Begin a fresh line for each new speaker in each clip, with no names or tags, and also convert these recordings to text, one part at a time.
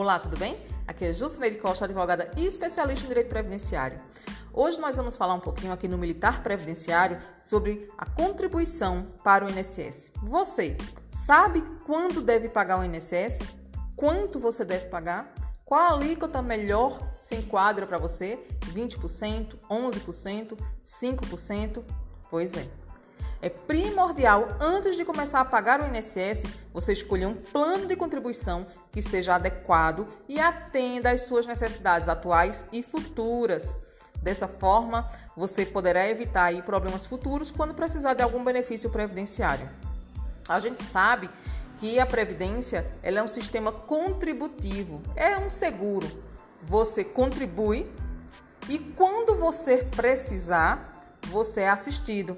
Olá, tudo bem? Aqui é Justineide Costa, advogada e especialista em direito previdenciário. Hoje nós vamos falar um pouquinho aqui no Militar Previdenciário sobre a contribuição para o INSS. Você sabe quando deve pagar o INSS? Quanto você deve pagar? Qual a alíquota melhor se enquadra para você? 20%, 11%, 5%? Pois é. É primordial, antes de começar a pagar o INSS, você escolher um plano de contribuição que seja adequado e atenda às suas necessidades atuais e futuras. Dessa forma, você poderá evitar aí problemas futuros quando precisar de algum benefício previdenciário. A gente sabe que a previdência ela é um sistema contributivo, é um seguro. Você contribui e quando você precisar, você é assistido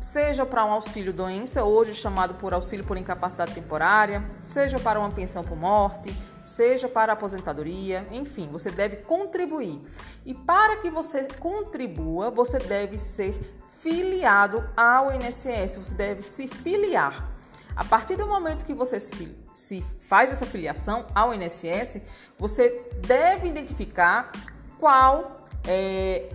seja para um auxílio doença, hoje chamado por auxílio por incapacidade temporária, seja para uma pensão por morte, seja para aposentadoria, enfim, você deve contribuir. E para que você contribua, você deve ser filiado ao INSS, você deve se filiar. A partir do momento que você se, se faz essa filiação ao INSS, você deve identificar qual é,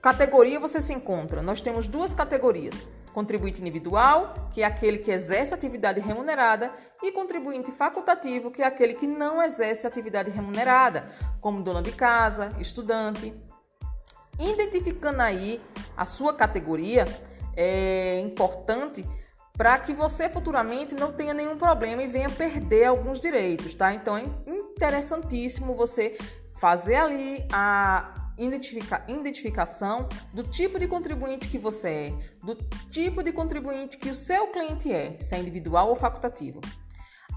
categoria você se encontra. Nós temos duas categorias contribuinte individual, que é aquele que exerce atividade remunerada, e contribuinte facultativo, que é aquele que não exerce atividade remunerada, como dona de casa, estudante. Identificando aí a sua categoria, é importante para que você futuramente não tenha nenhum problema e venha perder alguns direitos, tá? Então é interessantíssimo você fazer ali a identifica, identificação do tipo de contribuinte que você é, do tipo de contribuinte que o seu cliente é, se é individual ou facultativo.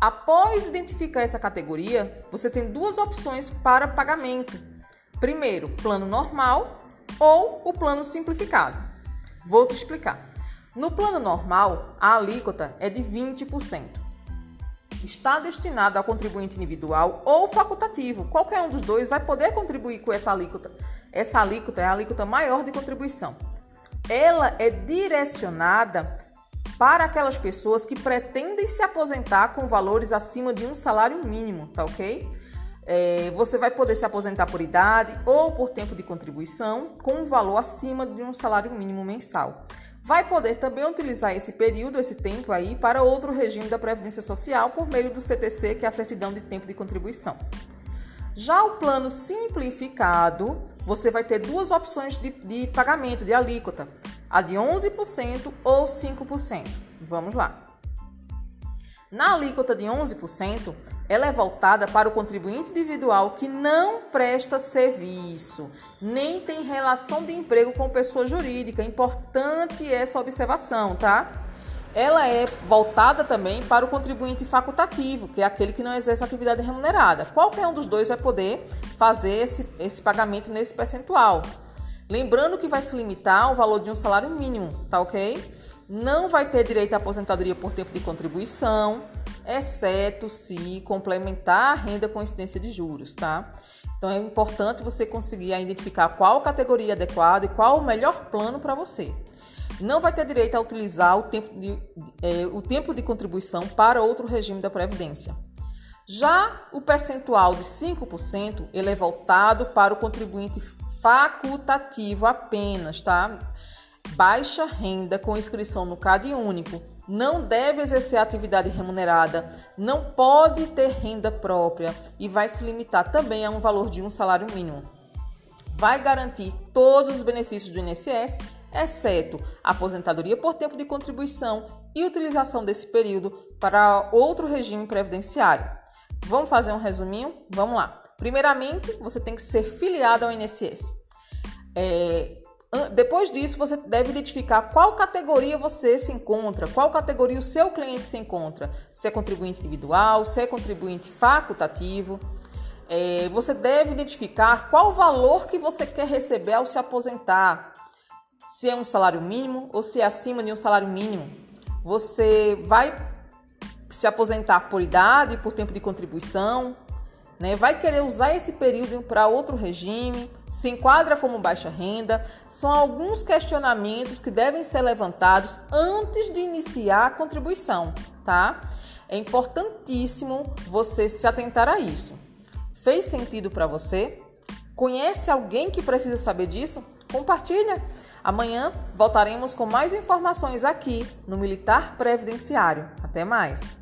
Após identificar essa categoria, você tem duas opções para pagamento. Primeiro, plano normal ou o plano simplificado. Vou te explicar. No plano normal, a alíquota é de 20% está destinado ao contribuinte individual ou facultativo. Qualquer um dos dois vai poder contribuir com essa alíquota. Essa alíquota é a alíquota maior de contribuição. Ela é direcionada para aquelas pessoas que pretendem se aposentar com valores acima de um salário mínimo, tá ok? É, você vai poder se aposentar por idade ou por tempo de contribuição com um valor acima de um salário mínimo mensal vai poder também utilizar esse período, esse tempo aí, para outro regime da Previdência Social por meio do CTC, que é a certidão de tempo de contribuição. Já o plano simplificado, você vai ter duas opções de, de pagamento, de alíquota, a de 11% ou 5%. Vamos lá. Na alíquota de 11%, ela é voltada para o contribuinte individual que não presta serviço, nem tem relação de emprego com pessoa jurídica. Importante essa observação, tá? Ela é voltada também para o contribuinte facultativo, que é aquele que não exerce atividade remunerada. Qualquer um dos dois vai poder fazer esse, esse pagamento nesse percentual. Lembrando que vai se limitar ao valor de um salário mínimo, tá ok? Não vai ter direito à aposentadoria por tempo de contribuição, exceto se complementar a renda com incidência de juros, tá? Então é importante você conseguir identificar qual categoria adequada e qual o melhor plano para você. Não vai ter direito a utilizar o tempo de, é, o tempo de contribuição para outro regime da Previdência. Já o percentual de 5%, ele é voltado para o contribuinte facultativo apenas, tá? Baixa renda com inscrição no CAD único, não deve exercer atividade remunerada, não pode ter renda própria e vai se limitar também a um valor de um salário mínimo. Vai garantir todos os benefícios do INSS, exceto aposentadoria por tempo de contribuição e utilização desse período para outro regime previdenciário. Vamos fazer um resuminho? Vamos lá. Primeiramente, você tem que ser filiado ao INSS. É, depois disso, você deve identificar qual categoria você se encontra, qual categoria o seu cliente se encontra. Se é contribuinte individual, se é contribuinte facultativo. É, você deve identificar qual o valor que você quer receber ao se aposentar. Se é um salário mínimo ou se é acima de um salário mínimo. Você vai se aposentar por idade, por tempo de contribuição, né? vai querer usar esse período para outro regime, se enquadra como baixa renda, são alguns questionamentos que devem ser levantados antes de iniciar a contribuição, tá? É importantíssimo você se atentar a isso. Fez sentido para você? Conhece alguém que precisa saber disso? Compartilha! Amanhã voltaremos com mais informações aqui no Militar Previdenciário. Até mais!